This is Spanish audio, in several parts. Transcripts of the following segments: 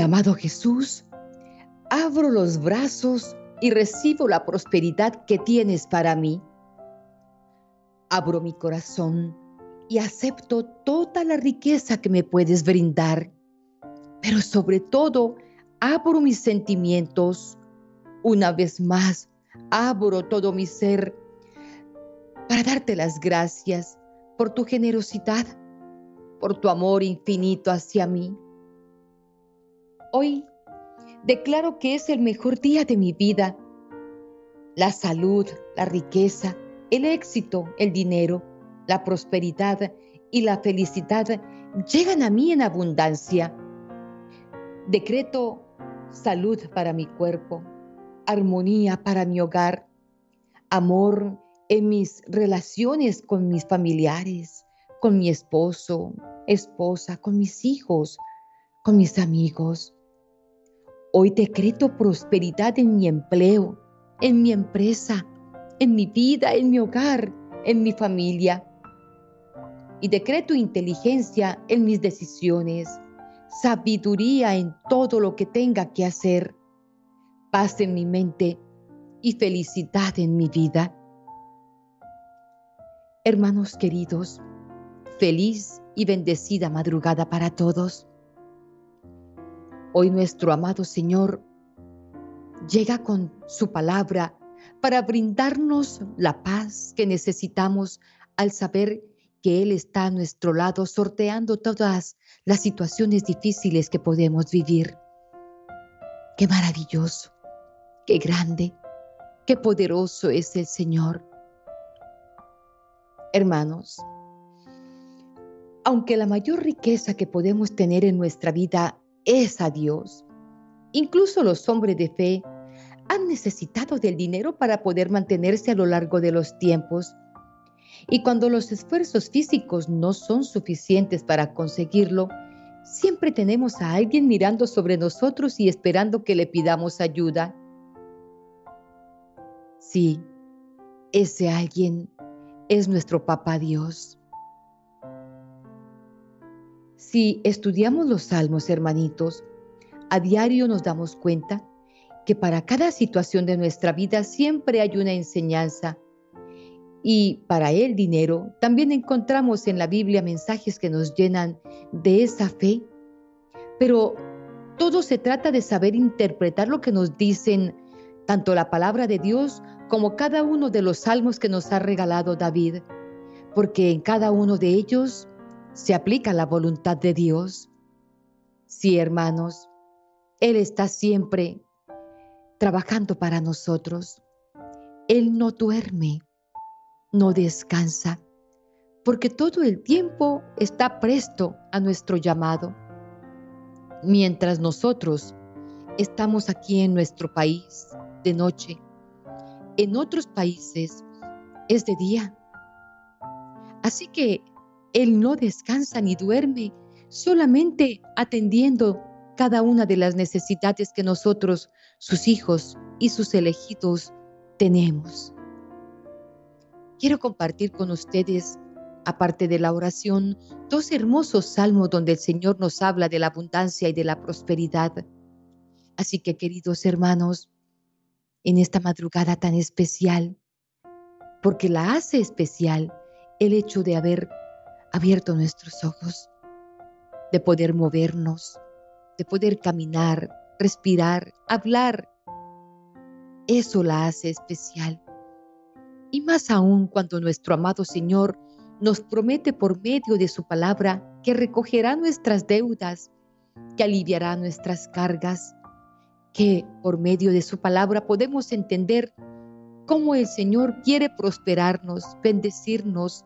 Amado Jesús, abro los brazos y recibo la prosperidad que tienes para mí. Abro mi corazón y acepto toda la riqueza que me puedes brindar, pero sobre todo abro mis sentimientos. Una vez más, abro todo mi ser para darte las gracias por tu generosidad, por tu amor infinito hacia mí. Hoy declaro que es el mejor día de mi vida. La salud, la riqueza, el éxito, el dinero, la prosperidad y la felicidad llegan a mí en abundancia. Decreto salud para mi cuerpo, armonía para mi hogar, amor en mis relaciones con mis familiares, con mi esposo, esposa, con mis hijos, con mis amigos. Hoy decreto prosperidad en mi empleo, en mi empresa, en mi vida, en mi hogar, en mi familia. Y decreto inteligencia en mis decisiones, sabiduría en todo lo que tenga que hacer, paz en mi mente y felicidad en mi vida. Hermanos queridos, feliz y bendecida madrugada para todos. Hoy nuestro amado Señor llega con su palabra para brindarnos la paz que necesitamos al saber que Él está a nuestro lado sorteando todas las situaciones difíciles que podemos vivir. Qué maravilloso, qué grande, qué poderoso es el Señor. Hermanos, aunque la mayor riqueza que podemos tener en nuestra vida es a Dios. Incluso los hombres de fe han necesitado del dinero para poder mantenerse a lo largo de los tiempos. Y cuando los esfuerzos físicos no son suficientes para conseguirlo, siempre tenemos a alguien mirando sobre nosotros y esperando que le pidamos ayuda. Sí, ese alguien es nuestro Papá Dios. Si estudiamos los salmos, hermanitos, a diario nos damos cuenta que para cada situación de nuestra vida siempre hay una enseñanza. Y para el dinero también encontramos en la Biblia mensajes que nos llenan de esa fe. Pero todo se trata de saber interpretar lo que nos dicen tanto la palabra de Dios como cada uno de los salmos que nos ha regalado David, porque en cada uno de ellos se aplica la voluntad de Dios. Sí, hermanos, Él está siempre trabajando para nosotros. Él no duerme, no descansa, porque todo el tiempo está presto a nuestro llamado. Mientras nosotros estamos aquí en nuestro país de noche, en otros países es de día. Así que él no descansa ni duerme, solamente atendiendo cada una de las necesidades que nosotros, sus hijos y sus elegidos, tenemos. Quiero compartir con ustedes, aparte de la oración, dos hermosos salmos donde el Señor nos habla de la abundancia y de la prosperidad. Así que, queridos hermanos, en esta madrugada tan especial, porque la hace especial el hecho de haber abierto nuestros ojos, de poder movernos, de poder caminar, respirar, hablar. Eso la hace especial. Y más aún cuando nuestro amado Señor nos promete por medio de su palabra que recogerá nuestras deudas, que aliviará nuestras cargas, que por medio de su palabra podemos entender cómo el Señor quiere prosperarnos, bendecirnos,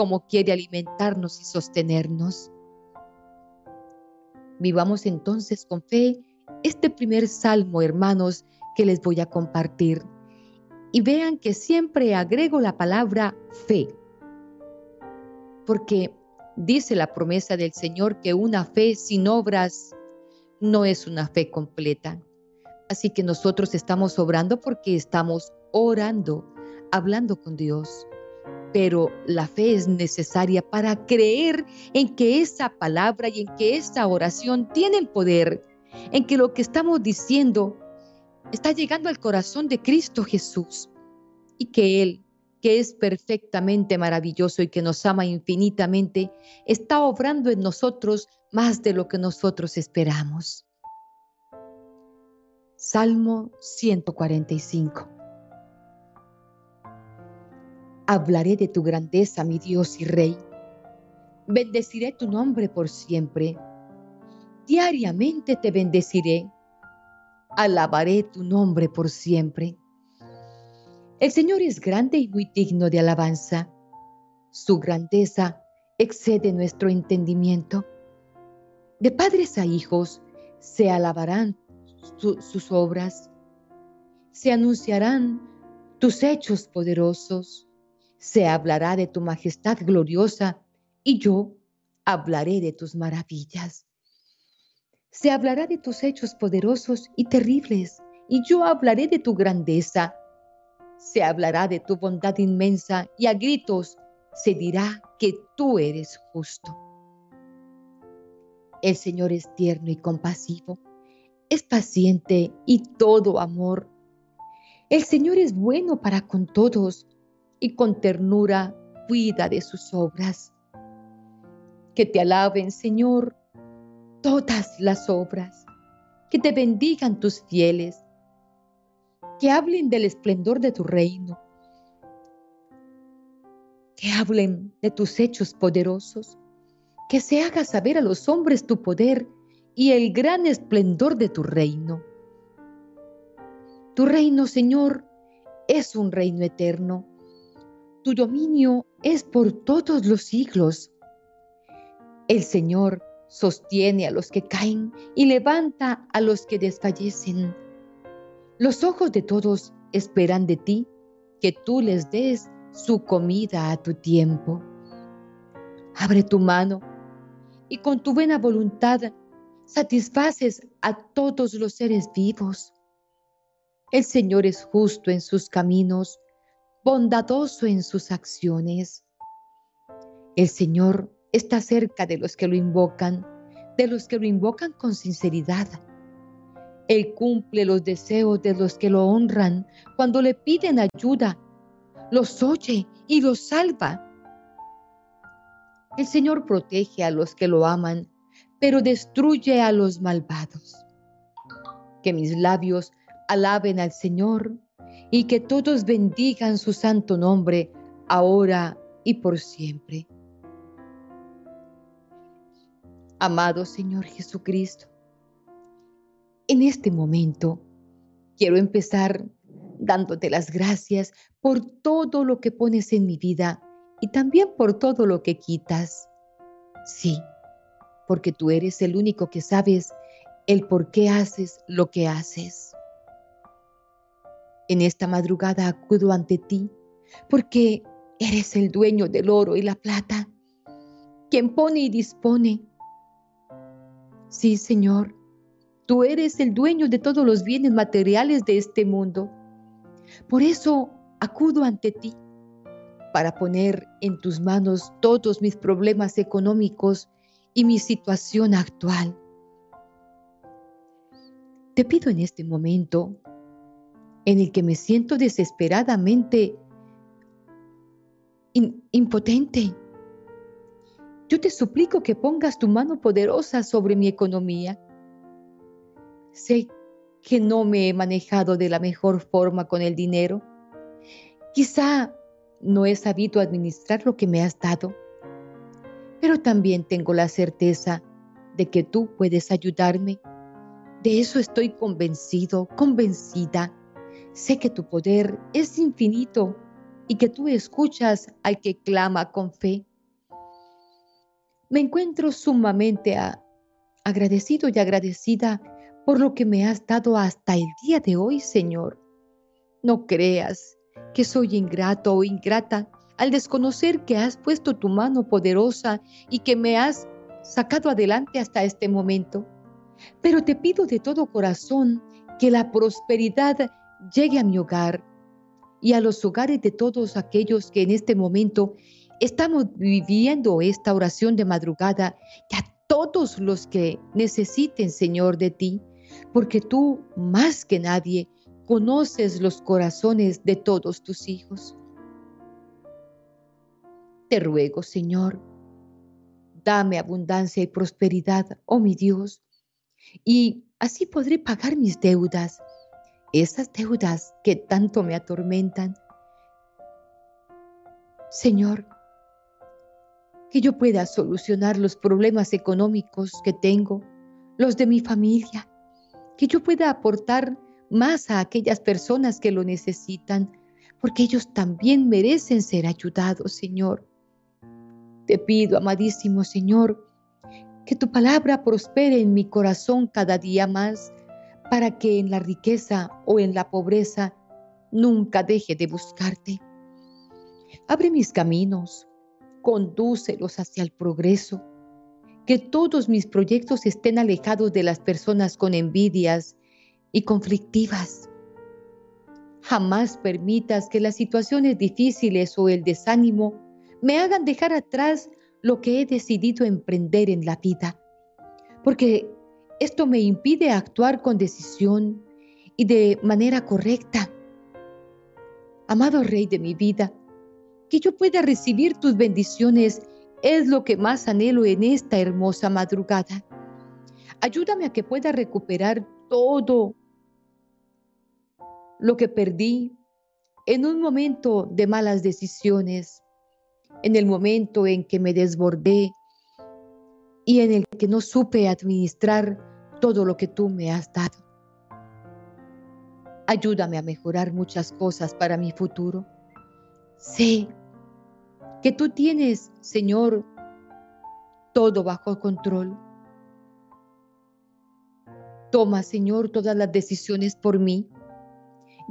como quiere alimentarnos y sostenernos. Vivamos entonces con fe este primer salmo, hermanos, que les voy a compartir. Y vean que siempre agrego la palabra fe, porque dice la promesa del Señor que una fe sin obras no es una fe completa. Así que nosotros estamos obrando porque estamos orando, hablando con Dios pero la fe es necesaria para creer en que esa palabra y en que esa oración tienen poder, en que lo que estamos diciendo está llegando al corazón de Cristo Jesús y que Él, que es perfectamente maravilloso y que nos ama infinitamente, está obrando en nosotros más de lo que nosotros esperamos. Salmo 145 Hablaré de tu grandeza, mi Dios y Rey. Bendeciré tu nombre por siempre. Diariamente te bendeciré. Alabaré tu nombre por siempre. El Señor es grande y muy digno de alabanza. Su grandeza excede nuestro entendimiento. De padres a hijos se alabarán sus obras, se anunciarán tus hechos poderosos se hablará de tu majestad gloriosa y yo hablaré de tus maravillas. Se hablará de tus hechos poderosos y terribles y yo hablaré de tu grandeza. Se hablará de tu bondad inmensa y a gritos se dirá que tú eres justo. El Señor es tierno y compasivo, es paciente y todo amor. El Señor es bueno para con todos y con ternura cuida de sus obras. Que te alaben, Señor, todas las obras, que te bendigan tus fieles, que hablen del esplendor de tu reino, que hablen de tus hechos poderosos, que se haga saber a los hombres tu poder y el gran esplendor de tu reino. Tu reino, Señor, es un reino eterno tu dominio es por todos los siglos. El Señor sostiene a los que caen y levanta a los que desfallecen. Los ojos de todos esperan de ti que tú les des su comida a tu tiempo. Abre tu mano y con tu buena voluntad satisfaces a todos los seres vivos. El Señor es justo en sus caminos bondadoso en sus acciones. El Señor está cerca de los que lo invocan, de los que lo invocan con sinceridad. Él cumple los deseos de los que lo honran cuando le piden ayuda, los oye y los salva. El Señor protege a los que lo aman, pero destruye a los malvados. Que mis labios alaben al Señor y que todos bendigan su santo nombre ahora y por siempre. Amado Señor Jesucristo, en este momento quiero empezar dándote las gracias por todo lo que pones en mi vida y también por todo lo que quitas. Sí, porque tú eres el único que sabes el por qué haces lo que haces. En esta madrugada acudo ante ti porque eres el dueño del oro y la plata, quien pone y dispone. Sí, Señor, tú eres el dueño de todos los bienes materiales de este mundo. Por eso acudo ante ti para poner en tus manos todos mis problemas económicos y mi situación actual. Te pido en este momento en el que me siento desesperadamente impotente. Yo te suplico que pongas tu mano poderosa sobre mi economía. Sé que no me he manejado de la mejor forma con el dinero. Quizá no he sabido administrar lo que me has dado, pero también tengo la certeza de que tú puedes ayudarme. De eso estoy convencido, convencida. Sé que tu poder es infinito y que tú escuchas al que clama con fe. Me encuentro sumamente agradecido y agradecida por lo que me has dado hasta el día de hoy, Señor. No creas que soy ingrato o ingrata al desconocer que has puesto tu mano poderosa y que me has sacado adelante hasta este momento. Pero te pido de todo corazón que la prosperidad llegue a mi hogar, y a los hogares de todos aquellos que en este momento estamos viviendo esta oración de madrugada y a todos los que necesiten, Señor, de ti, porque tú más que nadie conoces los corazones de todos tus hijos. Te ruego, Señor, dame abundancia y prosperidad, oh mi Dios, y así podré pagar mis deudas esas deudas que tanto me atormentan. Señor, que yo pueda solucionar los problemas económicos que tengo, los de mi familia, que yo pueda aportar más a aquellas personas que lo necesitan, porque ellos también merecen ser ayudados, Señor. Te pido, amadísimo Señor, que tu palabra prospere en mi corazón cada día más para que en la riqueza o en la pobreza nunca deje de buscarte. Abre mis caminos, condúcelos hacia el progreso, que todos mis proyectos estén alejados de las personas con envidias y conflictivas. Jamás permitas que las situaciones difíciles o el desánimo me hagan dejar atrás lo que he decidido emprender en la vida, porque esto me impide actuar con decisión y de manera correcta. Amado Rey de mi vida, que yo pueda recibir tus bendiciones es lo que más anhelo en esta hermosa madrugada. Ayúdame a que pueda recuperar todo lo que perdí en un momento de malas decisiones, en el momento en que me desbordé y en el que no supe administrar todo lo que tú me has dado. Ayúdame a mejorar muchas cosas para mi futuro. Sé que tú tienes, Señor, todo bajo control. Toma, Señor, todas las decisiones por mí.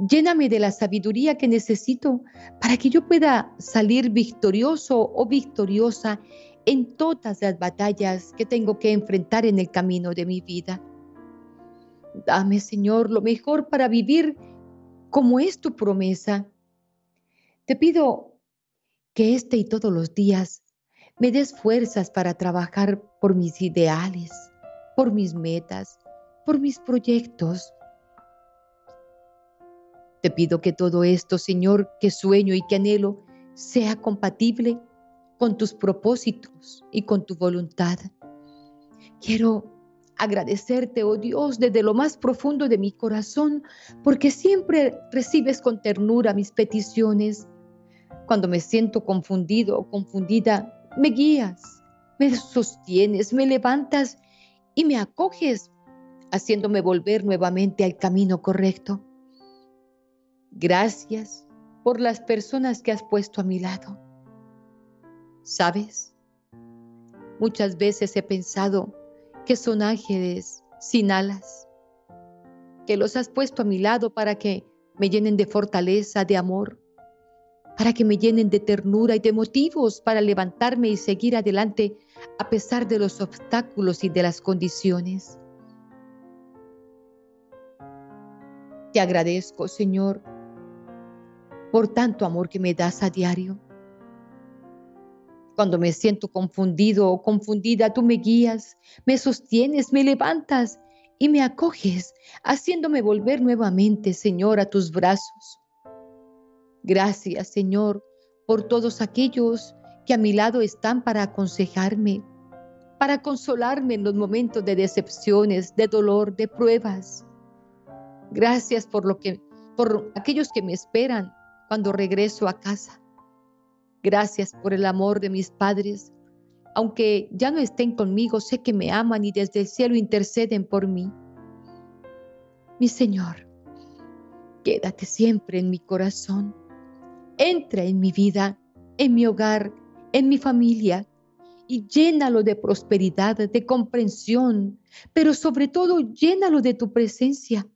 Lléname de la sabiduría que necesito para que yo pueda salir victorioso o victoriosa en todas las batallas que tengo que enfrentar en el camino de mi vida. Dame, Señor, lo mejor para vivir como es tu promesa. Te pido que este y todos los días me des fuerzas para trabajar por mis ideales, por mis metas, por mis proyectos. Te pido que todo esto, Señor, que sueño y que anhelo, sea compatible con tus propósitos y con tu voluntad. Quiero agradecerte, oh Dios, desde lo más profundo de mi corazón, porque siempre recibes con ternura mis peticiones. Cuando me siento confundido o confundida, me guías, me sostienes, me levantas y me acoges, haciéndome volver nuevamente al camino correcto. Gracias por las personas que has puesto a mi lado. ¿Sabes? Muchas veces he pensado que son ángeles sin alas, que los has puesto a mi lado para que me llenen de fortaleza, de amor, para que me llenen de ternura y de motivos para levantarme y seguir adelante a pesar de los obstáculos y de las condiciones. Te agradezco, Señor, por tanto amor que me das a diario cuando me siento confundido o confundida, tú me guías, me sostienes, me levantas y me acoges, haciéndome volver nuevamente, Señor, a tus brazos. Gracias, Señor, por todos aquellos que a mi lado están para aconsejarme, para consolarme en los momentos de decepciones, de dolor, de pruebas. Gracias por lo que por aquellos que me esperan cuando regreso a casa. Gracias por el amor de mis padres. Aunque ya no estén conmigo, sé que me aman y desde el cielo interceden por mí. Mi Señor, quédate siempre en mi corazón. Entra en mi vida, en mi hogar, en mi familia y llénalo de prosperidad, de comprensión, pero sobre todo llénalo de tu presencia.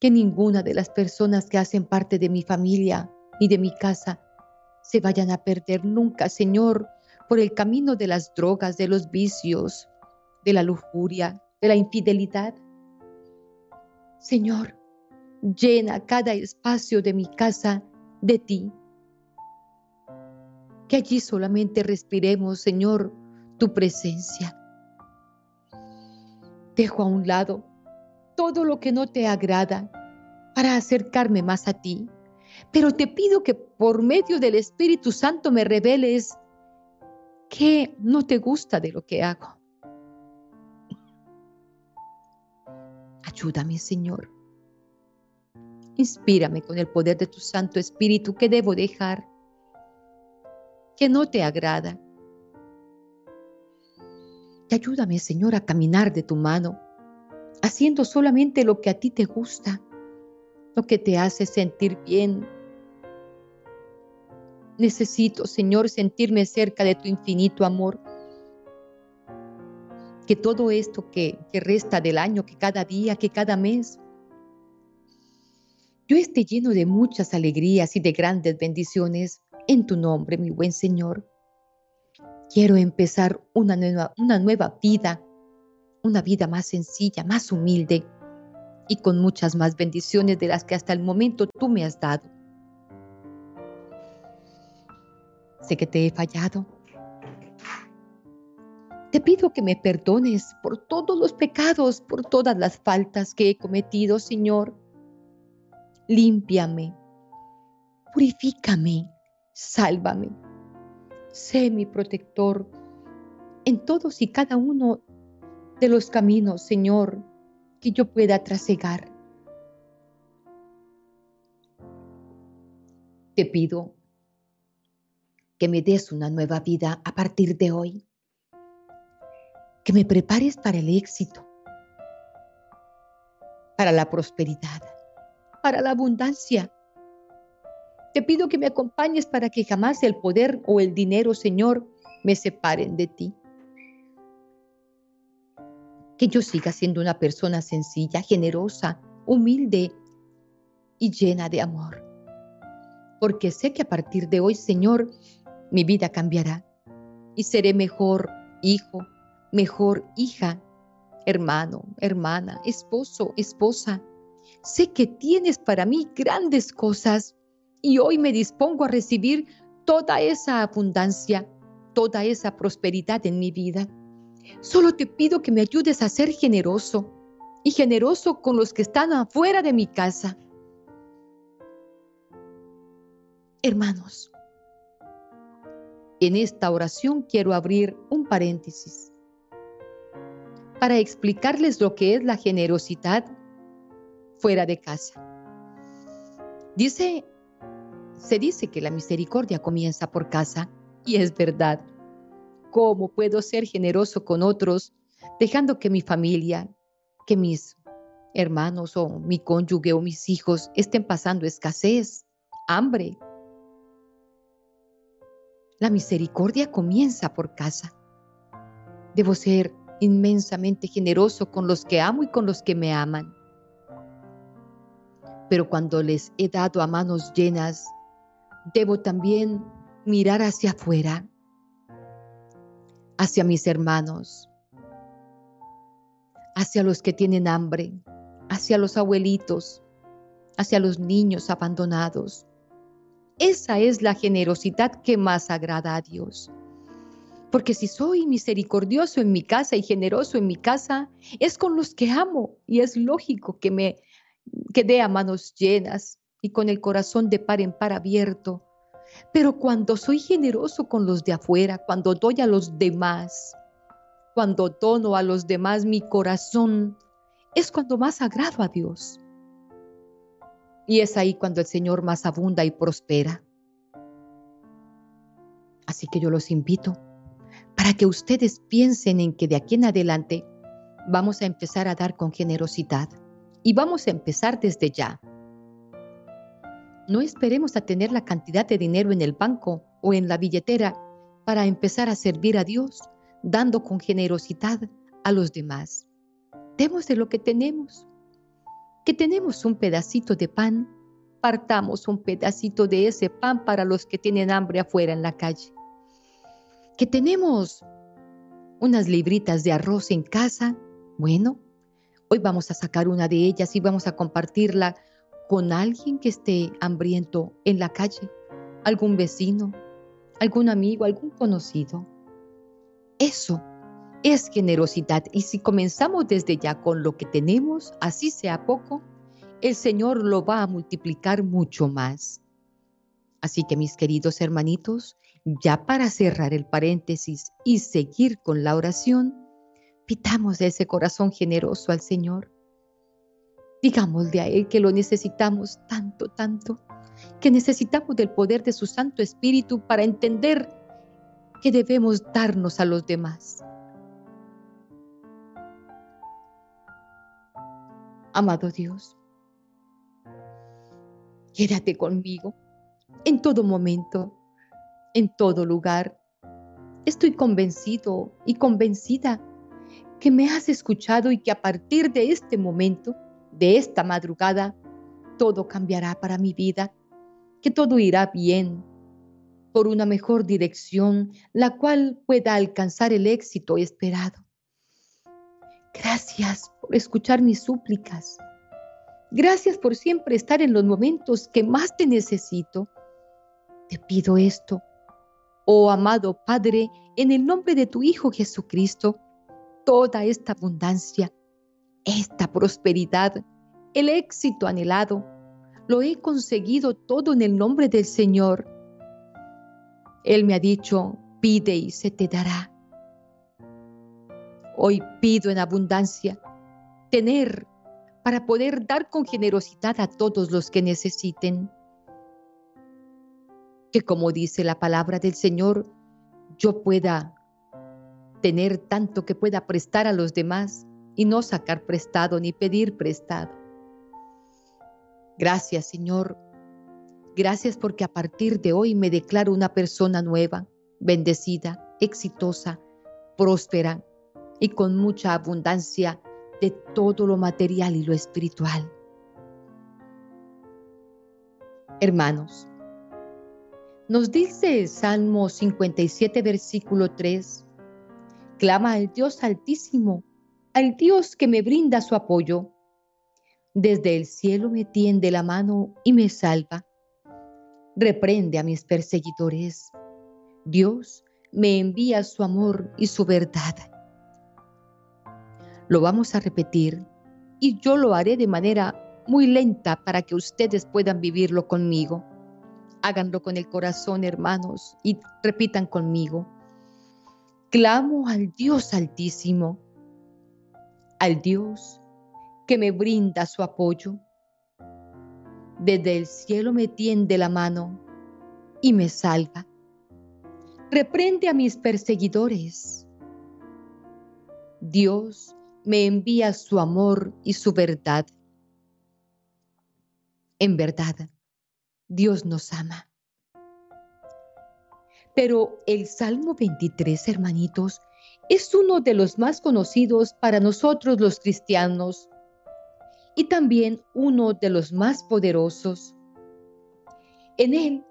Que ninguna de las personas que hacen parte de mi familia y de mi casa se vayan a perder nunca, Señor, por el camino de las drogas, de los vicios, de la lujuria, de la infidelidad. Señor, llena cada espacio de mi casa de ti. Que allí solamente respiremos, Señor, tu presencia. Dejo a un lado todo lo que no te agrada para acercarme más a ti, pero te pido que por medio del Espíritu Santo me reveles qué no te gusta de lo que hago. Ayúdame, Señor. Inspírame con el poder de tu Santo Espíritu que debo dejar, que no te agrada. Y ayúdame, Señor, a caminar de tu mano, haciendo solamente lo que a ti te gusta, lo que te hace sentir bien. Necesito, Señor, sentirme cerca de tu infinito amor. Que todo esto que, resta del año, que cada día, que cada mes, yo esté lleno de muchas alegrías y de grandes bendiciones en tu nombre, mi buen Señor. Quiero empezar una nueva, una nueva vida, una vida más sencilla, más humilde y con muchas más bendiciones de las que hasta el momento tú me has dado. Sé que te he fallado. Te pido que me perdones por todos los pecados, por todas las faltas que he cometido, Señor límpiame, purifícame, sálvame. Sé mi protector en todos y cada uno de los caminos, Señor, que yo pueda trasegar. Te pido que me des una nueva vida a partir de hoy, que me prepares para el éxito, para la prosperidad para la abundancia. Te pido que me acompañes para que jamás el poder o el dinero, Señor, me separen de ti. Que yo siga siendo una persona sencilla, generosa, humilde y llena de amor. Porque sé que a partir de hoy, Señor, mi vida cambiará y seré mejor hijo, mejor hija, hermano, hermana, esposo, esposa Sé que tienes para mí grandes cosas y hoy me dispongo a recibir toda esa abundancia, toda esa prosperidad en mi vida. Solo te pido que me ayudes a ser generoso y generoso con los que están afuera de mi casa. Hermanos, en esta oración quiero abrir un paréntesis para explicarles lo que es la generosidad fuera de casa. Dice, se dice que la misericordia comienza por casa y es verdad. ¿Cómo puedo ser generoso con otros dejando que mi familia, que mis hermanos o mi cónyuge o mis hijos estén pasando escasez, hambre? La misericordia comienza por casa. Debo ser inmensamente generoso con los que amo y con los que me aman. Pero cuando les he dado a manos llenas, debo también mirar hacia afuera, hacia mis hermanos, hacia los que tienen hambre, hacia los abuelitos, hacia los niños abandonados. Esa es la generosidad que más agrada a Dios. Porque si soy misericordioso en mi casa y generoso en mi casa, es con los que amo y es lógico que me quedé a manos llenas y con el corazón de par en par abierto. Pero cuando soy generoso con los de afuera, cuando doy a los demás, cuando dono a los demás mi corazón, es cuando más agrado a Dios. Y es ahí cuando el Señor más abunda y prospera. Así que yo los invito para que ustedes piensen en que de aquí en adelante vamos a empezar a dar con generosidad y vamos a empezar desde ya. No esperemos a tener la cantidad de dinero en el banco o en la billetera para empezar a servir a Dios, dando con generosidad a los demás. Demos de lo que tenemos. Que tenemos un pedacito de pan, partamos un pedacito de ese pan para los que tienen hambre afuera en la calle. Que tenemos unas libritas de arroz en casa, bueno, Hoy vamos a sacar una de ellas y vamos a compartirla con alguien que esté hambriento en la calle, algún vecino, algún amigo, algún conocido. Eso es generosidad y si comenzamos desde ya con lo que tenemos, así sea poco, el Señor lo va a multiplicar mucho más. Así que mis queridos hermanitos, ya para cerrar el paréntesis y seguir con la oración, pitamos ese corazón generoso al Señor. Digámosle a Él que lo necesitamos tanto, tanto, que necesitamos del poder de su Santo Espíritu para entender que debemos darnos a los demás. Amado Dios, quédate conmigo en todo momento, en todo lugar. Estoy convencido y convencida que me has escuchado y que a partir de este momento, de esta madrugada, todo cambiará para mi vida, que todo irá bien, por una mejor dirección, la cual pueda alcanzar el éxito esperado. Gracias por escuchar mis súplicas. Gracias por siempre estar en los momentos que más te necesito. Te pido esto, oh amado Padre, en el nombre de tu Hijo Jesucristo, toda esta abundancia, esta prosperidad, el éxito anhelado, lo he conseguido todo en el nombre del Señor. Él me ha dicho, pide y se te dará. Hoy pido en abundancia tener para poder dar con generosidad a todos los que necesiten. Que como dice la palabra del Señor, yo pueda tener tanto que pueda prestar a los demás y no sacar prestado ni pedir prestado. Gracias Señor. Gracias porque a partir de hoy me declaro una persona nueva, bendecida, exitosa, próspera y con mucha abundancia de todo lo material y lo espiritual. Hermanos, nos dice el Salmo 57, versículo 3, clama al Dios altísimo, al Dios que me brinda su apoyo. Desde el cielo me tiende la mano y me salva. Reprende a mis perseguidores. Dios me envía su amor y su verdad. Lo vamos a repetir y yo lo haré de manera muy lenta para que ustedes puedan vivirlo conmigo. Háganlo con el corazón, hermanos, y repitan conmigo. Clamo al Dios altísimo, al Dios que me brinda su apoyo. Desde el cielo me tiende la mano y me salva. Reprende a mis perseguidores. Dios me envía su amor y su verdad. En verdad, Dios nos ama. Pero el Salmo 23, hermanitos, es uno de los más conocidos para nosotros los cristianos y también uno de los más poderosos. En él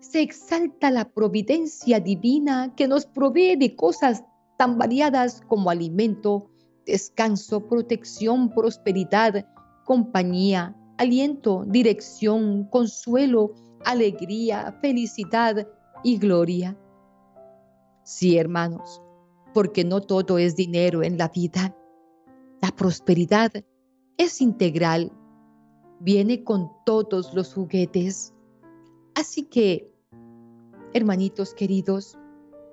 se exalta la providencia divina que nos provee de cosas tan variadas como alimento, descanso, protección, prosperidad, compañía, aliento, dirección, consuelo, alegría, felicidad y gloria. Sí, hermanos, porque no todo es dinero en la vida. La prosperidad es integral, viene con todos los juguetes. Así que, hermanitos queridos,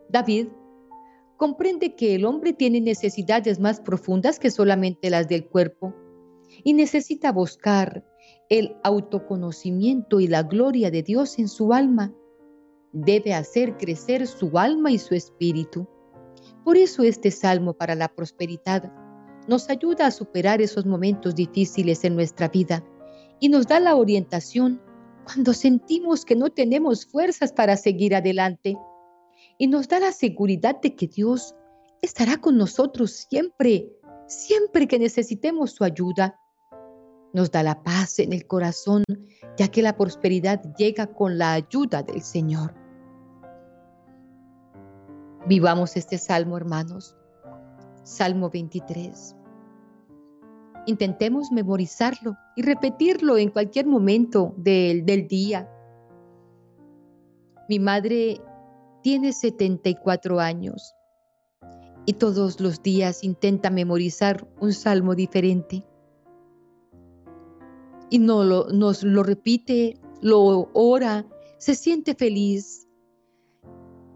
David comprende que el hombre tiene necesidades más profundas que solamente las del cuerpo y necesita buscar el autoconocimiento y la gloria de Dios en su alma. Debe hacer crecer su alma y su espíritu. Por eso este salmo para la prosperidad nos ayuda a superar esos momentos difíciles en nuestra vida y nos da la orientación cuando sentimos que no tenemos fuerzas para seguir adelante y nos da la seguridad de que Dios estará con nosotros siempre, siempre que necesitemos su ayuda. Nos da la paz en el corazón, ya que la prosperidad llega con la ayuda del Señor. Vivamos este salmo, hermanos Salmo 23. Intentemos memorizarlo y repetirlo en cualquier momento del, del día. Mi madre tiene 74 años y todos los días intenta memorizar un salmo diferente. Y no lo, nos lo repite, lo ora, se siente feliz.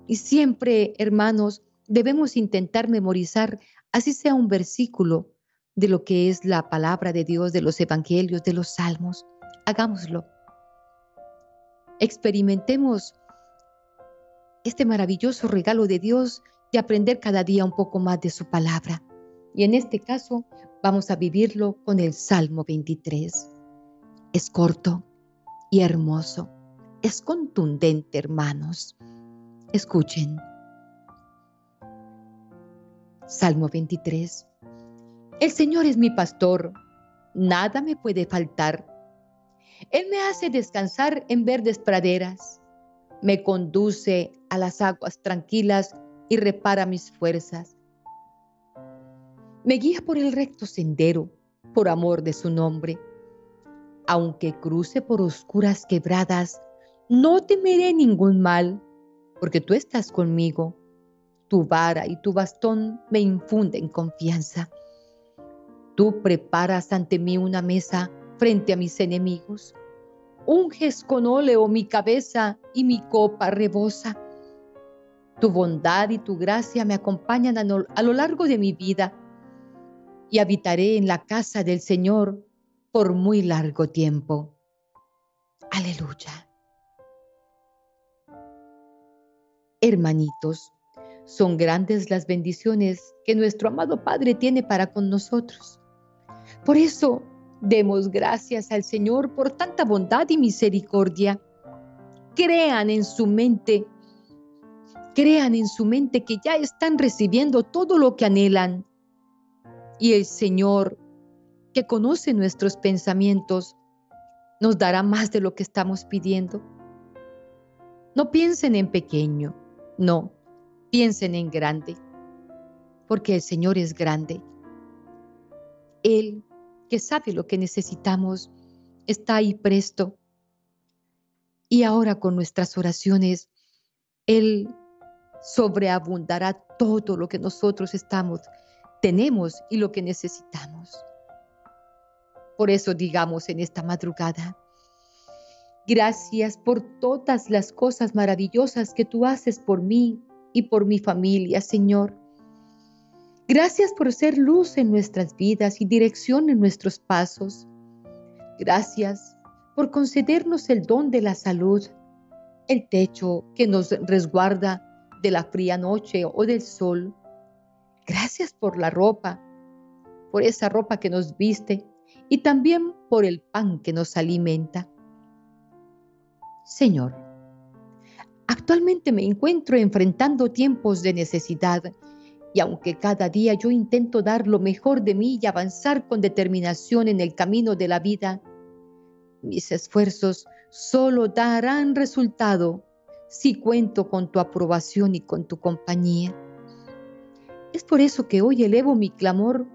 Y siempre, hermanos, debemos intentar memorizar, así sea un versículo de lo que es la palabra de Dios, de los evangelios, de los salmos. Hagámoslo. Experimentemos este maravilloso regalo de Dios de aprender cada día un poco más de su palabra. Y en este caso vamos a vivirlo con el Salmo 23. Es corto y hermoso. Es contundente, hermanos. Escuchen. Salmo 23. El Señor es mi pastor, nada me puede faltar. Él me hace descansar en verdes praderas, me conduce a las aguas tranquilas y repara mis fuerzas. Me guía por el recto sendero, por amor de su nombre. Aunque cruce por oscuras quebradas, no temeré ningún mal, porque tú estás conmigo. Tu vara y tu bastón me infunden confianza. Tú preparas ante mí una mesa frente a mis enemigos. Unges con óleo mi cabeza y mi copa rebosa. Tu bondad y tu gracia me acompañan a, lo largo de mi vida y habitaré en la casa del Señor por muy largo tiempo. Aleluya. Hermanitos, son grandes las bendiciones que nuestro amado Padre tiene para con nosotros. Por eso, demos gracias al Señor por tanta bondad y misericordia. Crean en su mente crean en su mente que ya están recibiendo todo lo que anhelan. Y el Señor, que conoce nuestros pensamientos, nos dará más de lo que estamos pidiendo. No piensen en pequeño, no, piensen en grande, porque el Señor es grande. Él, que sabe lo que necesitamos, está ahí presto. Y ahora con nuestras oraciones, Él sobreabundará todo lo que nosotros estamos, tenemos y lo que necesitamos. Por eso digamos en esta madrugada, gracias por todas las cosas maravillosas que tú haces por mí y por mi familia, Señor. Gracias por ser luz en nuestras vidas y dirección en nuestros pasos. Gracias por concedernos el don de la salud, el techo que nos resguarda de la fría noche o del sol. Gracias por la ropa, por esa ropa que nos viste y también por el pan que nos alimenta. Señor, actualmente me encuentro enfrentando tiempos de necesidad y aunque cada día yo intento dar lo mejor de mí y avanzar con determinación en el camino de la vida, mis esfuerzos solo darán resultado si cuento con tu aprobación y con tu compañía. Es por eso que hoy elevo mi clamor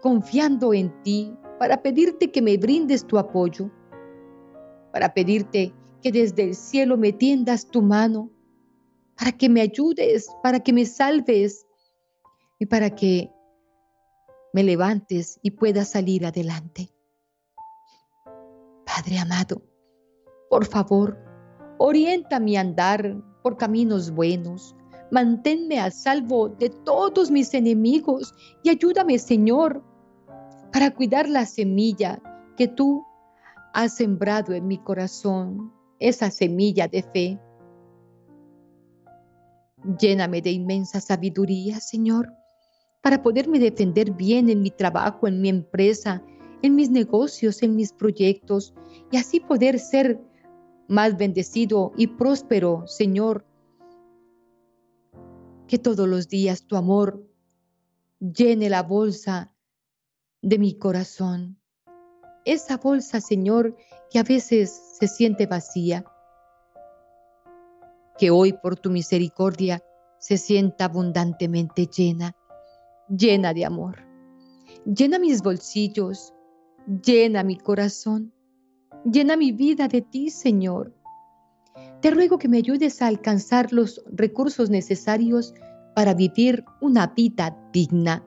confiando en ti para pedirte que me brindes tu apoyo, para pedirte que desde el cielo me tiendas tu mano, para que me ayudes, para que me salves y para que me levantes y pueda salir adelante. Padre amado, por favor, Orienta mi andar por caminos buenos. Manténme a salvo de todos mis enemigos y ayúdame, Señor, para cuidar la semilla que tú has sembrado en mi corazón, esa semilla de fe. Lléname de inmensa sabiduría, Señor, para poderme defender bien en mi trabajo, en mi empresa, en mis negocios, en mis proyectos, y así poder ser más bendecido y próspero, Señor. Que todos los días tu amor llene la bolsa de mi corazón. Esa bolsa, Señor, que a veces se siente vacía. Que hoy por tu misericordia se sienta abundantemente llena, llena de amor. Llena mis bolsillos, llena mi corazón, llena mi vida de ti, Señor. Te ruego que me ayudes a alcanzar los recursos necesarios para vivir una vida digna,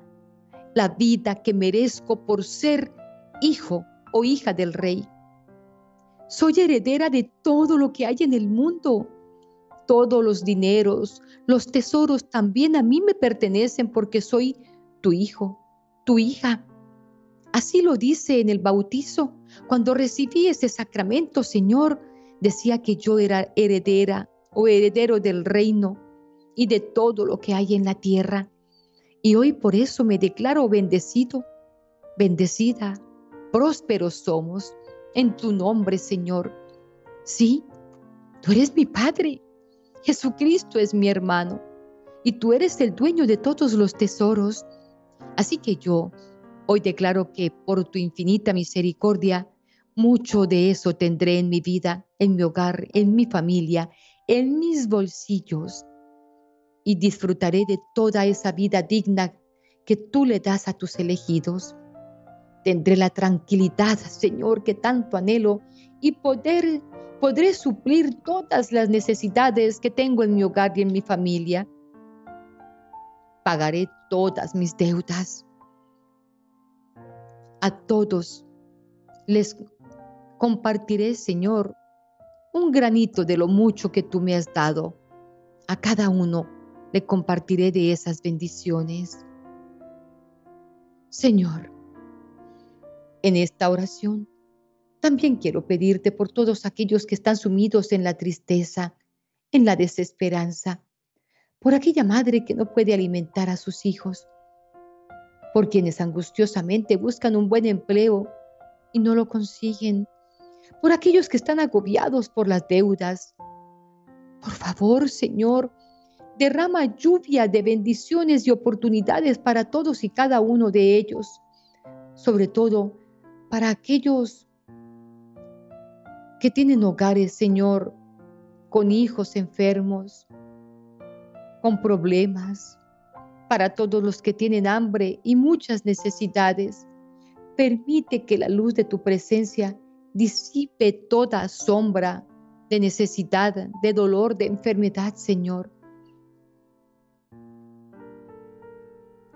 la vida que merezco por ser hijo o hija del Rey. Soy heredera de todo lo que hay en el mundo. Todos los dineros, los tesoros también a mí me pertenecen porque soy tu hijo, tu hija. Así lo dice en el bautizo. Cuando recibí ese sacramento, Señor, decía que yo era heredera o heredero del reino y de todo lo que hay en la tierra. Y hoy por eso me declaro bendecido, bendecida, prósperos somos en tu nombre, Señor. Sí, tú eres mi Padre. Jesucristo es mi hermano. Y tú eres el dueño de todos los tesoros. Así que yo hoy declaro que por tu infinita misericordia, mucho de eso tendré en mi vida, en mi hogar, en mi familia, en mis bolsillos y disfrutaré de toda esa vida digna que tú le das a tus elegidos. Tendré la tranquilidad, Señor, que tanto anhelo y poder podré suplir todas las necesidades que tengo en mi hogar y en mi familia. Pagaré todas mis deudas. A todos les compartiré, Señor, un granito de lo mucho que tú me has dado. A cada uno le compartiré de esas bendiciones. Señor, en esta oración también quiero pedirte por todos aquellos que están sumidos en la tristeza, en la desesperanza, por aquella madre que no puede alimentar a sus hijos, por quienes angustiosamente buscan un buen empleo y no lo consiguen, por aquellos que están agobiados por las deudas. Por favor, Señor, derrama lluvia de bendiciones y oportunidades para todos y cada uno de ellos, sobre todo para aquellos que tienen hogares, Señor, con hijos enfermos, con problemas, para todos los que tienen hambre y muchas necesidades. Permite que la luz de tu presencia disipe toda sombra de necesidad, de dolor, de enfermedad, Señor.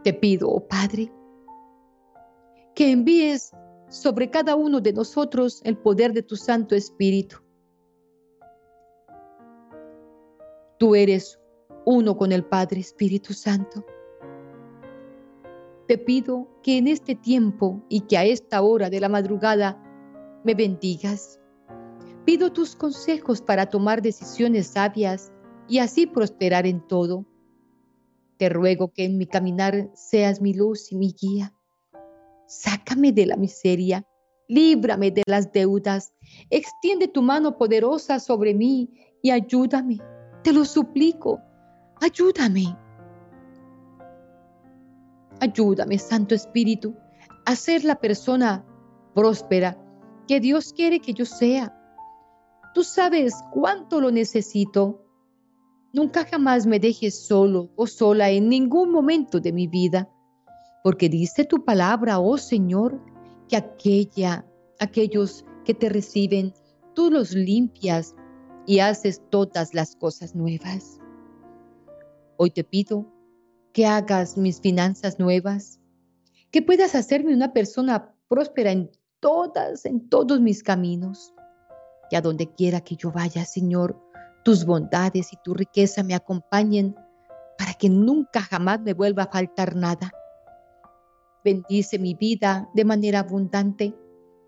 Te pido, oh Padre, que envíes sobre cada uno de nosotros el poder de tu Santo Espíritu. Tú eres uno con el Padre Espíritu Santo. Te pido que en este tiempo y que a esta hora de la madrugada me bendigas. Pido tus consejos para tomar decisiones sabias y así prosperar en todo. Te ruego que en mi caminar seas mi luz y mi guía. Sácame de la miseria, líbrame de las deudas, extiende tu mano poderosa sobre mí y ayúdame. Te lo suplico, ayúdame. Ayúdame, Santo Espíritu, a ser la persona próspera que Dios quiere que yo sea. Tú sabes cuánto lo necesito Nunca jamás me dejes solo o sola en ningún momento de mi vida, porque dice tu palabra, oh Señor, que aquella, aquellos que te reciben, tú los limpias y haces todas las cosas nuevas. Hoy te pido que hagas mis finanzas nuevas, que puedas hacerme una persona próspera en todas, en todos mis caminos. Y a donde quiera que yo vaya, Señor, tus bondades y tu riqueza me acompañen para que nunca jamás me vuelva a faltar nada. Bendice mi vida de manera abundante,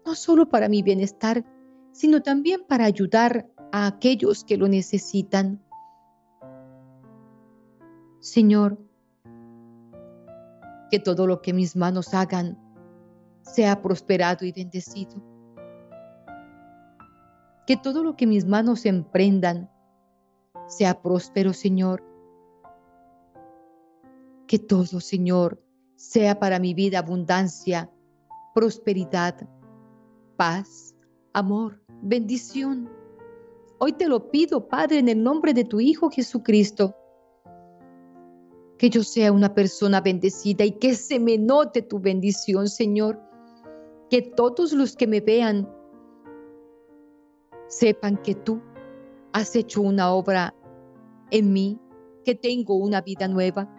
no solo para mi bienestar, sino también para ayudar a aquellos que lo necesitan. Señor, que todo lo que mis manos hagan sea prosperado y bendecido. Que todo lo que mis manos emprendan sea próspero, Señor. Que todo, Señor, sea para mi vida abundancia, prosperidad, paz, amor, bendición. Hoy te lo pido, Padre, en el nombre de tu Hijo Jesucristo. que yo sea una persona bendecida y que se me note tu bendición, Señor. Que todos los que me vean sepan que tú has hecho una obra en mí, que tengo una vida nueva,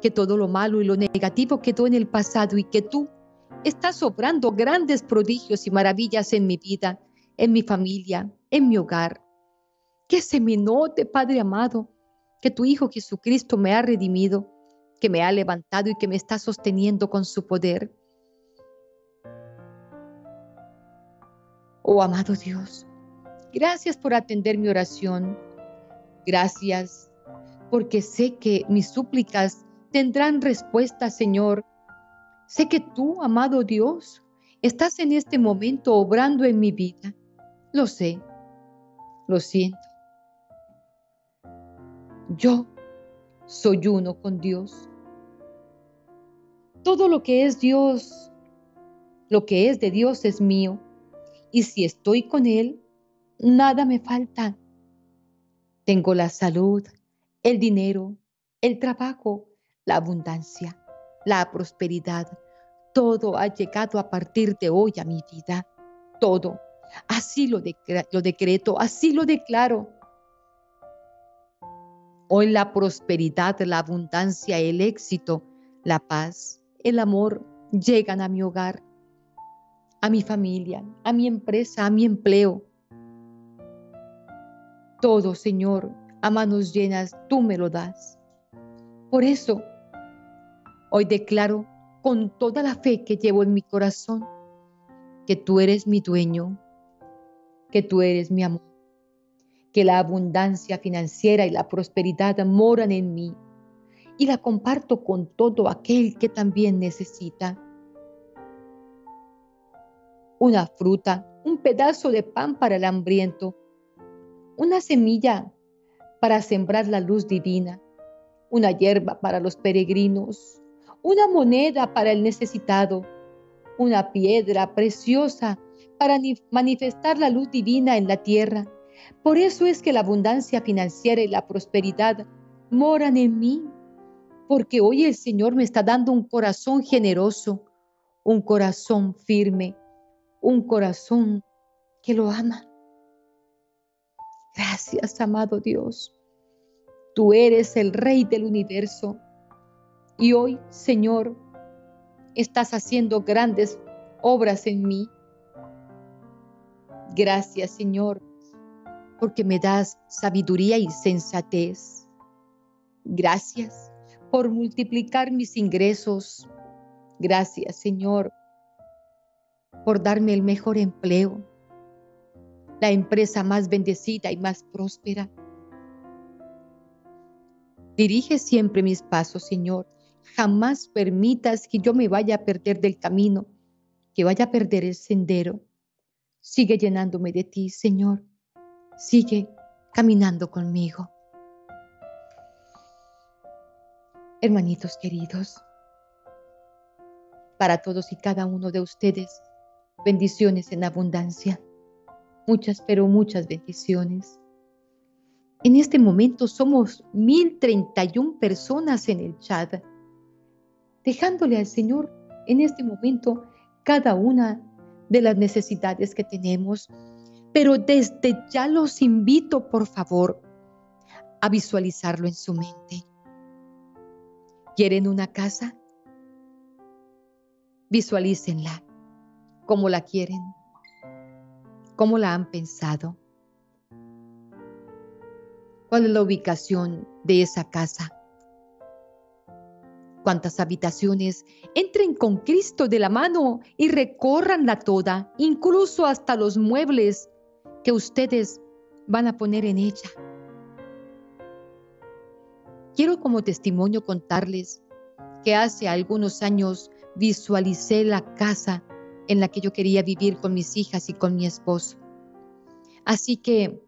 que todo lo malo y lo negativo quedó en el pasado y que tú estás obrando grandes prodigios y maravillas en mi vida, en mi familia, en mi hogar. Que se me note, Padre amado, que tu Hijo Jesucristo me ha redimido, que me ha levantado y que me está sosteniendo con su poder. Oh amado Dios, gracias por atender mi oración. Gracias porque sé que mis súplicas tendrán respuesta, Señor. Sé que tú, amado Dios, estás en este momento obrando en mi vida. Lo sé, lo siento. Yo soy uno con Dios. Todo lo que es Dios, lo que es de Dios es mío. Y si estoy con Él, nada me falta. Tengo la salud, el dinero, el trabajo, la abundancia, la prosperidad. Todo ha llegado a partir de hoy a mi vida. Todo. Así lo, decreto, así lo declaro. Hoy la prosperidad, la abundancia, el éxito, la paz, el amor llegan a mi hogar, a mi familia, a mi empresa, a mi empleo. Todo, Señor, a manos llenas, tú me lo das. Por eso, hoy declaro con toda la fe que llevo en mi corazón que tú eres mi dueño, que tú eres mi amor que la abundancia financiera y la prosperidad moran en mí y la comparto con todo aquel que también necesita. Una fruta, un pedazo de pan para el hambriento, una semilla para sembrar la luz divina, una hierba para los peregrinos, una moneda para el necesitado, una piedra preciosa para manifestar la luz divina en la tierra por eso es que la abundancia financiera y la prosperidad moran en mí, porque hoy el Señor me está dando un corazón generoso, un corazón firme, un corazón que lo ama. Gracias, amado Dios. Tú eres el Rey del universo. Y hoy, Señor, estás haciendo grandes obras en mí. Gracias, Señor, porque me das sabiduría y sensatez. Gracias por multiplicar mis ingresos. Gracias, Señor, por darme el mejor empleo, la empresa más bendecida y más próspera. Dirige siempre mis pasos, Señor. Jamás permitas que yo me vaya a perder del camino, que vaya a perder el sendero. Sigue llenándome de ti, Señor sigue caminando conmigo. Hermanitos queridos, para todos y cada uno de ustedes, bendiciones en abundancia. Muchas, pero muchas bendiciones. En este momento somos 1031 personas en el chat, dejándole al Señor en este momento cada una de las necesidades que tenemos pero desde ya los invito, por favor, a visualizarlo en su mente. ¿Quieren una casa? Visualícenla. ¿Cómo la quieren? ¿Cómo la han pensado? ¿Cuál es la ubicación de esa casa? ¿Cuántas habitaciones? Entren con Cristo de la mano y recórranla toda, incluso hasta los muebles que ustedes van a poner en ella. Quiero como testimonio contarles que hace algunos años visualicé la casa en la que yo quería vivir con mis hijas y con mi esposo. Así que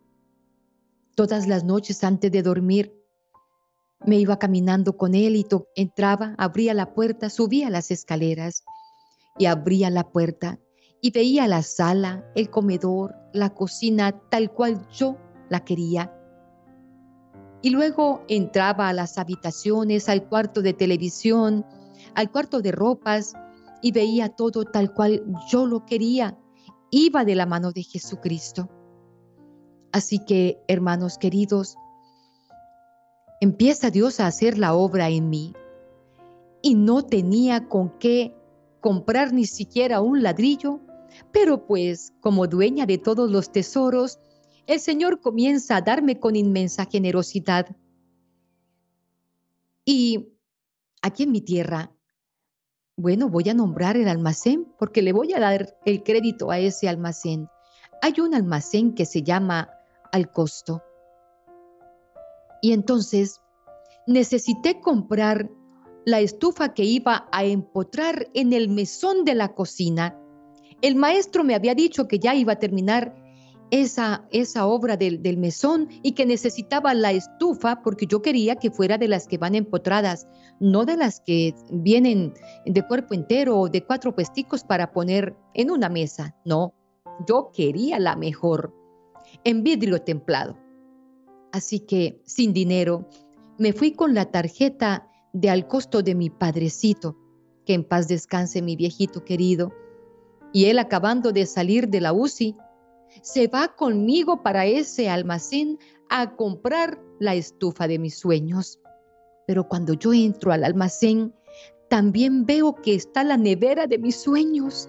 todas las noches antes de dormir me iba caminando con él y entraba, abría la puerta, subía las escaleras y abría la puerta y veía la sala, el comedor, la cocina tal cual yo la quería. Y luego entraba a las habitaciones, al cuarto de televisión, al cuarto de ropas y veía todo tal cual yo lo quería. Iba de la mano de Jesucristo. Así que, hermanos queridos, empieza Dios a hacer la obra en mí y no tenía con qué comprar ni siquiera un ladrillo, pero pues como dueña de todos los tesoros, el Señor comienza a darme con inmensa generosidad. Y aquí en mi tierra, bueno, voy a nombrar el almacén porque le voy a dar el crédito a ese almacén. Hay un almacén que se llama Al Costo. Y entonces necesité comprar la estufa que iba a empotrar en el mesón de la cocina. El maestro me había dicho que ya iba a terminar esa, esa obra del, del mesón y que necesitaba la estufa porque yo quería que fuera de las que van empotradas, no de las que vienen de cuerpo entero o de cuatro pesticos para poner en una mesa. No, yo quería la mejor, en vidrio templado. Así que, sin dinero, me fui con la tarjeta de al costo de mi padrecito, que en paz descanse mi viejito querido. Y él acabando de salir de la UCI, se va conmigo para ese almacén a comprar la estufa de mis sueños. Pero cuando yo entro al almacén, también veo que está la nevera de mis sueños.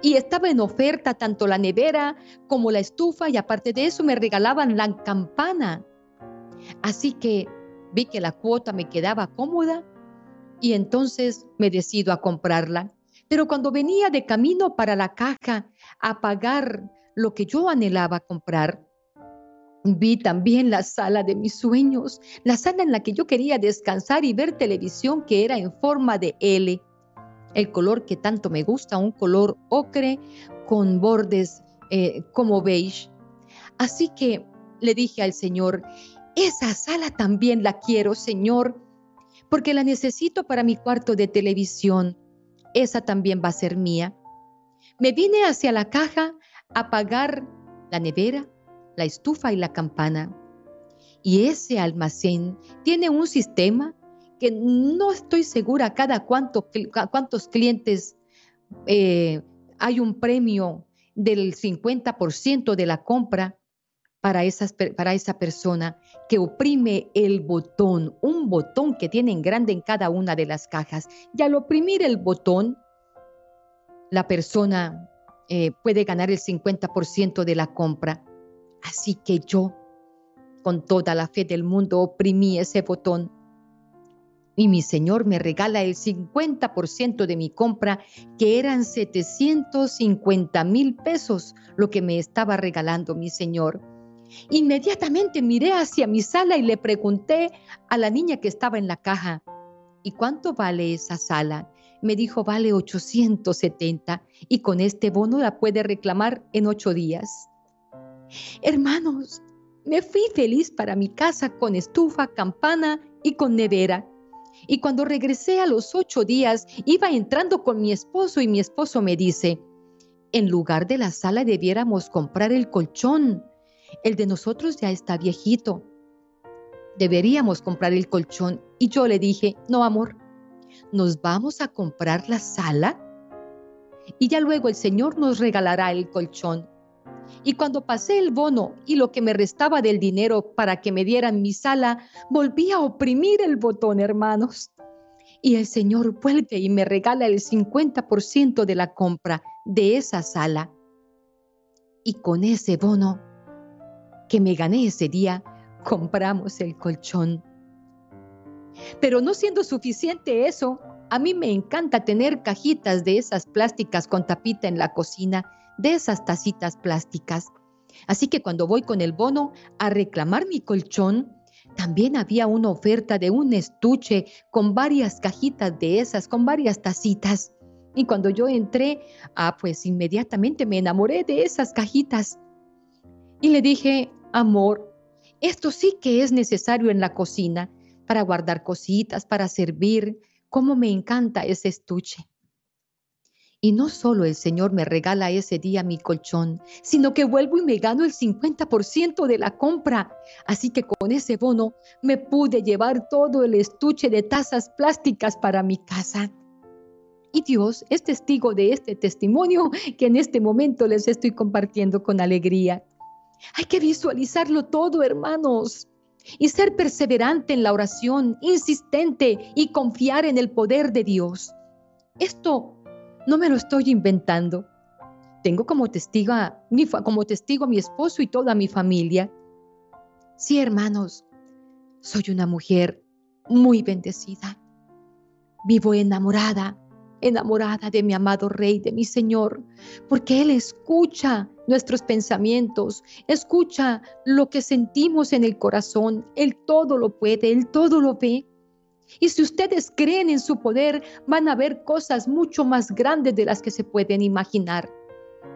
Y estaba en oferta tanto la nevera como la estufa y aparte de eso me regalaban la campana. Así que vi que la cuota me quedaba cómoda y entonces me decido a comprarla. Pero cuando venía de camino para la caja a pagar lo que yo anhelaba comprar, vi también la sala de mis sueños, la sala en la que yo quería descansar y ver televisión que era en forma de L el color que tanto me gusta, un color ocre con bordes eh, como beige. Así que le dije al Señor, esa sala también la quiero, Señor, porque la necesito para mi cuarto de televisión. Esa también va a ser mía. Me vine hacia la caja a pagar la nevera, la estufa y la campana. Y ese almacén tiene un sistema que no estoy segura cada cuánto, cuántos clientes eh, hay un premio del 50% de la compra para, esas, para esa persona que oprime el botón, un botón que tienen grande en cada una de las cajas. Y al oprimir el botón, la persona eh, puede ganar el 50% de la compra. Así que yo, con toda la fe del mundo, oprimí ese botón y mi Señor me regala el 50% de mi compra, que eran 750 mil pesos, lo que me estaba regalando mi Señor. Inmediatamente miré hacia mi sala y le pregunté a la niña que estaba en la caja, ¿y cuánto vale esa sala? Me dijo, vale 870 y con este bono la puede reclamar en ocho días. Hermanos, me fui feliz para mi casa con estufa, campana y con nevera. Y cuando regresé a los ocho días, iba entrando con mi esposo y mi esposo me dice, en lugar de la sala debiéramos comprar el colchón. El de nosotros ya está viejito. Deberíamos comprar el colchón. Y yo le dije, no, amor, nos vamos a comprar la sala y ya luego el Señor nos regalará el colchón. Y cuando pasé el bono y lo que me restaba del dinero para que me dieran mi sala, volví a oprimir el botón, hermanos. Y el Señor vuelve y me regala el 50% de la compra de esa sala. Y con ese bono que me gané ese día, compramos el colchón. Pero no siendo suficiente eso, a mí me encanta tener cajitas de esas plásticas con tapita en la cocina de esas tacitas plásticas. Así que cuando voy con el bono a reclamar mi colchón, también había una oferta de un estuche con varias cajitas de esas, con varias tacitas. Y cuando yo entré, ah, pues inmediatamente me enamoré de esas cajitas. Y le dije, amor, esto sí que es necesario en la cocina para guardar cositas, para servir. Cómo me encanta ese estuche. Y no solo el Señor me regala ese día mi colchón, sino que vuelvo y me gano el 50% de la compra. Así que con ese bono me pude llevar todo el estuche de tazas plásticas para mi casa. Y Dios es testigo de este testimonio que en este momento les estoy compartiendo con alegría. Hay que visualizarlo todo, hermanos, y ser perseverante en la oración, insistente y confiar en el poder de Dios. Esto no me lo estoy inventando. Tengo como testigo, a mi, como testigo a mi esposo y toda mi familia. Sí, hermanos, soy una mujer muy bendecida. Vivo enamorada, enamorada de mi amado Rey, de mi Señor, porque Él escucha nuestros pensamientos, escucha lo que sentimos en el corazón. Él todo lo puede, Él todo lo ve. Y si ustedes creen en su poder, van a ver cosas mucho más grandes de las que se pueden imaginar.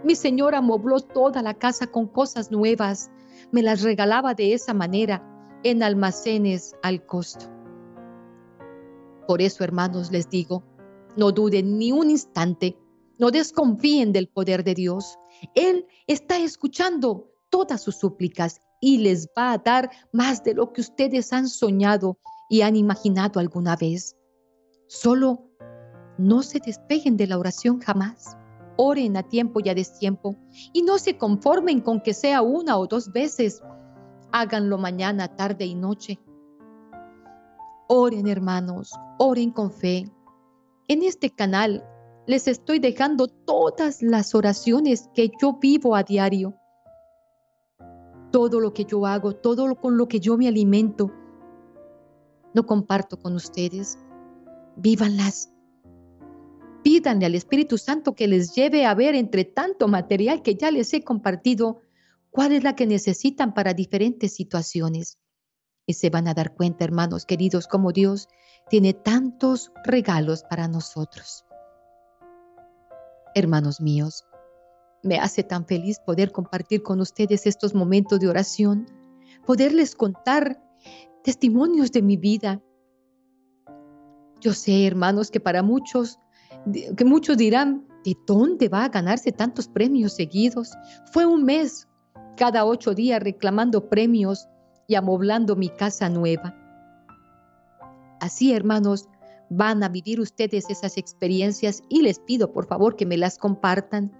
Mi señora amobló toda la casa con cosas nuevas. Me las regalaba de esa manera, en almacenes al costo. Por eso, hermanos, les digo, no duden ni un instante, no desconfíen del poder de Dios. Él está escuchando todas sus súplicas y les va a dar más de lo que ustedes han soñado y han imaginado alguna vez. Solo no se despeguen de la oración jamás. Oren a tiempo y a destiempo y no se conformen con que sea una o dos veces. Háganlo mañana, tarde y noche. Oren hermanos, oren con fe. En este canal les estoy dejando todas las oraciones que yo vivo a diario. Todo lo que yo hago, todo lo con lo que yo me alimento, no comparto con ustedes. Vívanlas. Pídanle al Espíritu Santo que les lleve a ver entre tanto material que ya les he compartido cuál es la que necesitan para diferentes situaciones. Y se van a dar cuenta, hermanos queridos, como Dios tiene tantos regalos para nosotros. Hermanos míos, me hace tan feliz poder compartir con ustedes estos momentos de oración, poderles contar testimonios de mi vida. Yo sé, hermanos, que para muchos, que muchos dirán, ¿de dónde va a ganarse tantos premios seguidos? Fue un mes, cada ocho días reclamando premios y amoblando mi casa nueva. Así, hermanos, van a vivir ustedes esas experiencias y les pido, por favor, que me las compartan.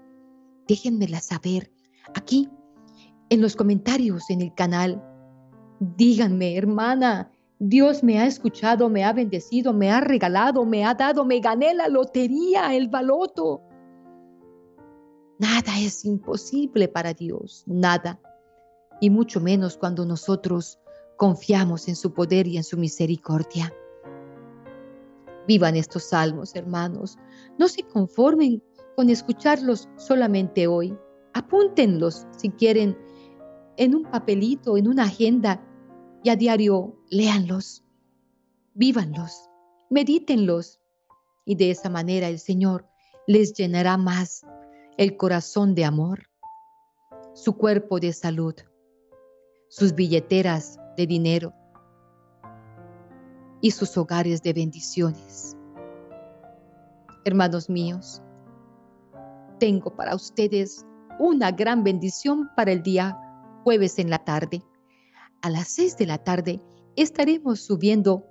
Déjenmelas saber aquí, en los comentarios en el canal Díganme, hermana, Dios me ha escuchado, me ha bendecido, me ha regalado, me ha dado, me gané la lotería, el baloto. Nada es imposible para Dios, nada. Y mucho menos cuando nosotros confiamos en su poder y en su misericordia. Vivan estos salmos, hermanos. No se conformen con escucharlos solamente hoy. Apúntenlos si quieren en un papelito, en una agenda y a diario léanlos, vívanlos, medítenlos y de esa manera el Señor les llenará más el corazón de amor, su cuerpo de salud, sus billeteras de dinero y sus hogares de bendiciones. Hermanos míos, tengo para ustedes una gran bendición para el día jueves en la tarde a las 6 de la tarde estaremos subiendo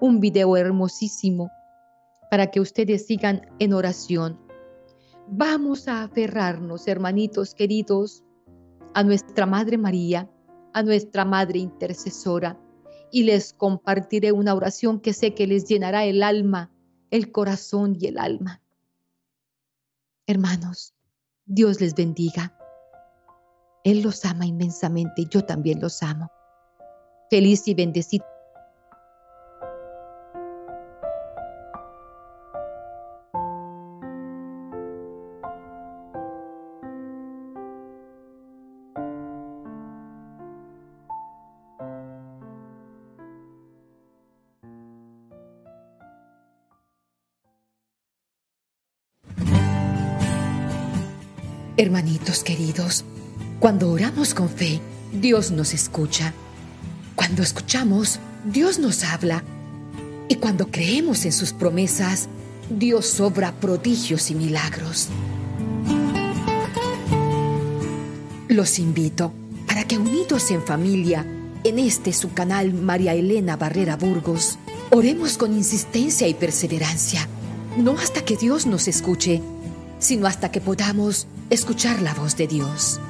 un video hermosísimo para que ustedes sigan en oración. Vamos a aferrarnos, hermanitos queridos, a nuestra Madre María, a nuestra Madre Intercesora, y les compartiré una oración que sé que les llenará el alma, el corazón y el alma. Hermanos, Dios les bendiga. Él los ama inmensamente yo también los amo feliz y bendecido. Hermanitos queridos, cuando oramos con fe, Dios nos escucha. Cuando escuchamos, Dios nos habla. Y cuando creemos en sus promesas, Dios obra prodigios y milagros. Los invito para que unidos en familia, en este su canal María Elena Barrera Burgos, oremos con insistencia y perseverancia, no hasta que Dios nos escuche, sino hasta que podamos escuchar la voz de Dios.